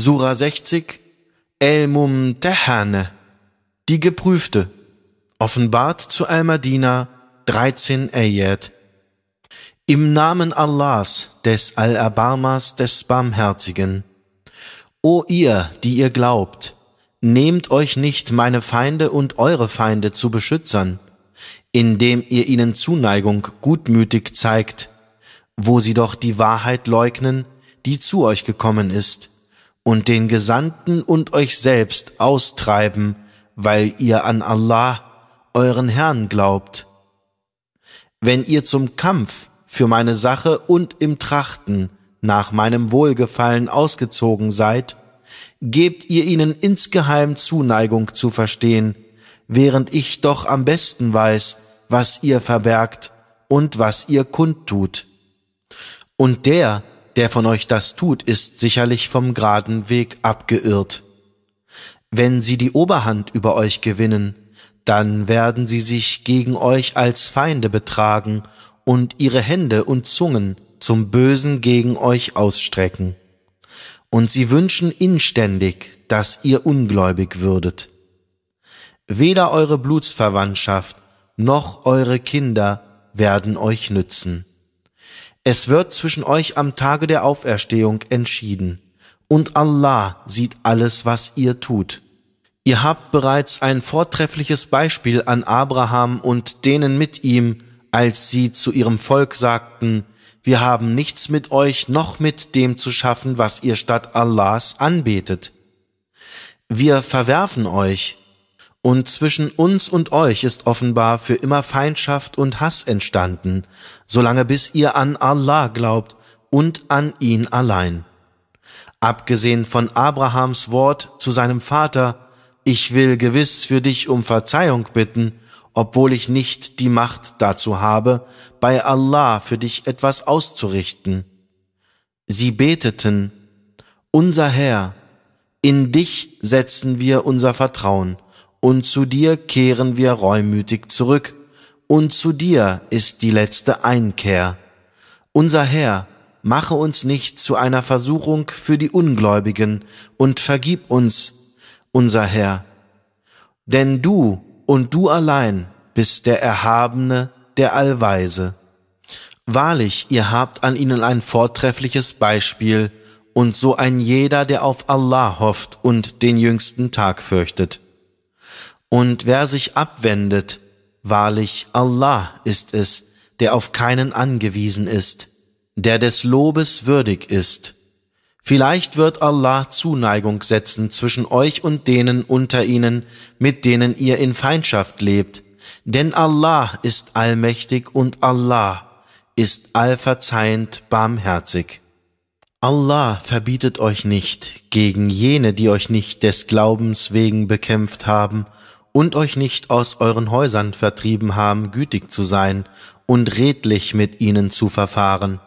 Sura 60 El Mumtahane, die Geprüfte, offenbart zu Al-Madina 13 Ayat. Im Namen Allahs, des Allerbarmers, des Barmherzigen. O ihr, die ihr glaubt, nehmt euch nicht meine Feinde und eure Feinde zu Beschützern, indem ihr ihnen Zuneigung gutmütig zeigt, wo sie doch die Wahrheit leugnen, die zu euch gekommen ist und den Gesandten und euch selbst austreiben, weil ihr an Allah, euren Herrn, glaubt. Wenn ihr zum Kampf für meine Sache und im Trachten nach meinem Wohlgefallen ausgezogen seid, gebt ihr ihnen insgeheim Zuneigung zu verstehen, während ich doch am besten weiß, was ihr verbergt und was ihr kundtut. Und der, der von euch das tut, ist sicherlich vom geraden Weg abgeirrt. Wenn sie die Oberhand über euch gewinnen, dann werden sie sich gegen euch als Feinde betragen und ihre Hände und Zungen zum Bösen gegen euch ausstrecken. Und sie wünschen inständig, dass ihr ungläubig würdet. Weder eure Blutsverwandtschaft noch eure Kinder werden euch nützen. Es wird zwischen euch am Tage der Auferstehung entschieden, und Allah sieht alles, was ihr tut. Ihr habt bereits ein vortreffliches Beispiel an Abraham und denen mit ihm, als sie zu ihrem Volk sagten, wir haben nichts mit euch noch mit dem zu schaffen, was ihr statt Allahs anbetet. Wir verwerfen euch, und zwischen uns und euch ist offenbar für immer Feindschaft und Hass entstanden, solange bis ihr an Allah glaubt und an ihn allein. Abgesehen von Abrahams Wort zu seinem Vater, ich will gewiss für dich um Verzeihung bitten, obwohl ich nicht die Macht dazu habe, bei Allah für dich etwas auszurichten. Sie beteten, unser Herr, in dich setzen wir unser Vertrauen und zu dir kehren wir reumütig zurück, und zu dir ist die letzte Einkehr. Unser Herr, mache uns nicht zu einer Versuchung für die Ungläubigen und vergib uns, unser Herr. Denn du und du allein bist der Erhabene, der Allweise. Wahrlich, ihr habt an ihnen ein vortreffliches Beispiel, und so ein jeder, der auf Allah hofft und den jüngsten Tag fürchtet. Und wer sich abwendet, wahrlich Allah ist es, der auf keinen angewiesen ist, der des Lobes würdig ist. Vielleicht wird Allah Zuneigung setzen zwischen euch und denen unter ihnen, mit denen ihr in Feindschaft lebt, denn Allah ist allmächtig und Allah ist allverzeihend barmherzig. Allah verbietet euch nicht, gegen jene, die euch nicht des Glaubens wegen bekämpft haben und euch nicht aus euren Häusern vertrieben haben, gütig zu sein und redlich mit ihnen zu verfahren.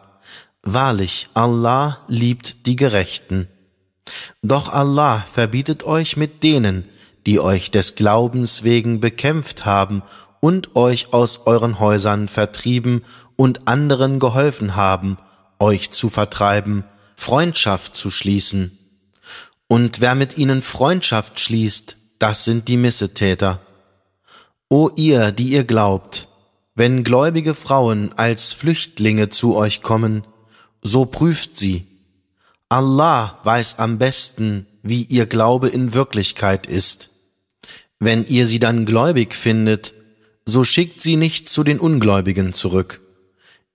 Wahrlich, Allah liebt die Gerechten. Doch Allah verbietet euch mit denen, die euch des Glaubens wegen bekämpft haben und euch aus euren Häusern vertrieben und anderen geholfen haben, euch zu vertreiben, Freundschaft zu schließen. Und wer mit ihnen Freundschaft schließt, das sind die Missetäter. O ihr, die ihr glaubt, wenn gläubige Frauen als Flüchtlinge zu euch kommen, so prüft sie. Allah weiß am besten, wie ihr Glaube in Wirklichkeit ist. Wenn ihr sie dann gläubig findet, so schickt sie nicht zu den Ungläubigen zurück.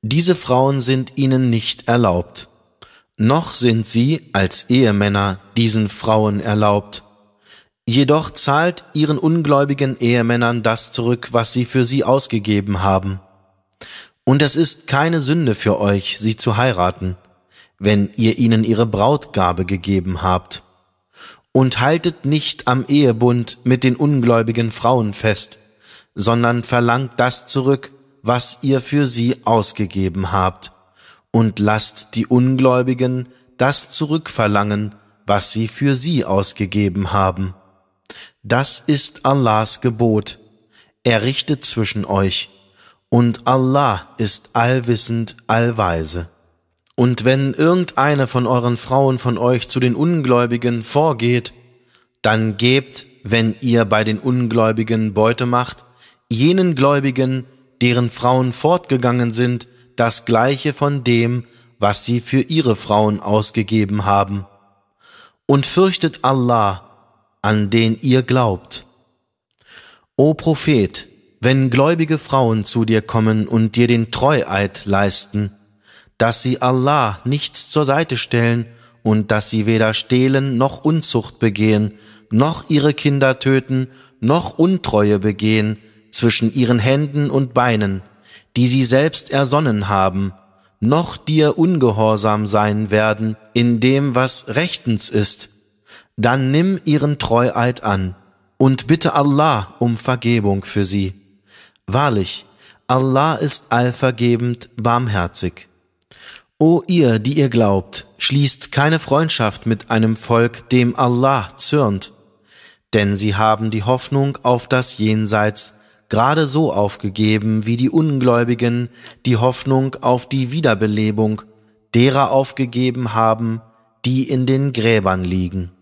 Diese Frauen sind ihnen nicht erlaubt. Noch sind sie als Ehemänner diesen Frauen erlaubt, Jedoch zahlt ihren ungläubigen Ehemännern das zurück, was sie für sie ausgegeben haben. Und es ist keine Sünde für euch, sie zu heiraten, wenn ihr ihnen ihre Brautgabe gegeben habt. Und haltet nicht am Ehebund mit den ungläubigen Frauen fest, sondern verlangt das zurück, was ihr für sie ausgegeben habt, und lasst die Ungläubigen das zurückverlangen, was sie für sie ausgegeben haben. Das ist Allahs Gebot. Er richtet zwischen euch. Und Allah ist allwissend, allweise. Und wenn irgendeine von euren Frauen von euch zu den Ungläubigen vorgeht, dann gebt, wenn ihr bei den Ungläubigen Beute macht, jenen Gläubigen, deren Frauen fortgegangen sind, das gleiche von dem, was sie für ihre Frauen ausgegeben haben. Und fürchtet Allah, an den ihr glaubt. O Prophet, wenn gläubige Frauen zu dir kommen und dir den Treueid leisten, dass sie Allah nichts zur Seite stellen und dass sie weder stehlen noch Unzucht begehen, noch ihre Kinder töten, noch Untreue begehen zwischen ihren Händen und Beinen, die sie selbst ersonnen haben, noch dir ungehorsam sein werden in dem, was rechtens ist, dann nimm ihren Treueid an und bitte Allah um Vergebung für sie. Wahrlich, Allah ist allvergebend barmherzig. O ihr, die ihr glaubt, schließt keine Freundschaft mit einem Volk, dem Allah zürnt, denn sie haben die Hoffnung auf das Jenseits gerade so aufgegeben wie die Ungläubigen die Hoffnung auf die Wiederbelebung derer aufgegeben haben, die in den Gräbern liegen.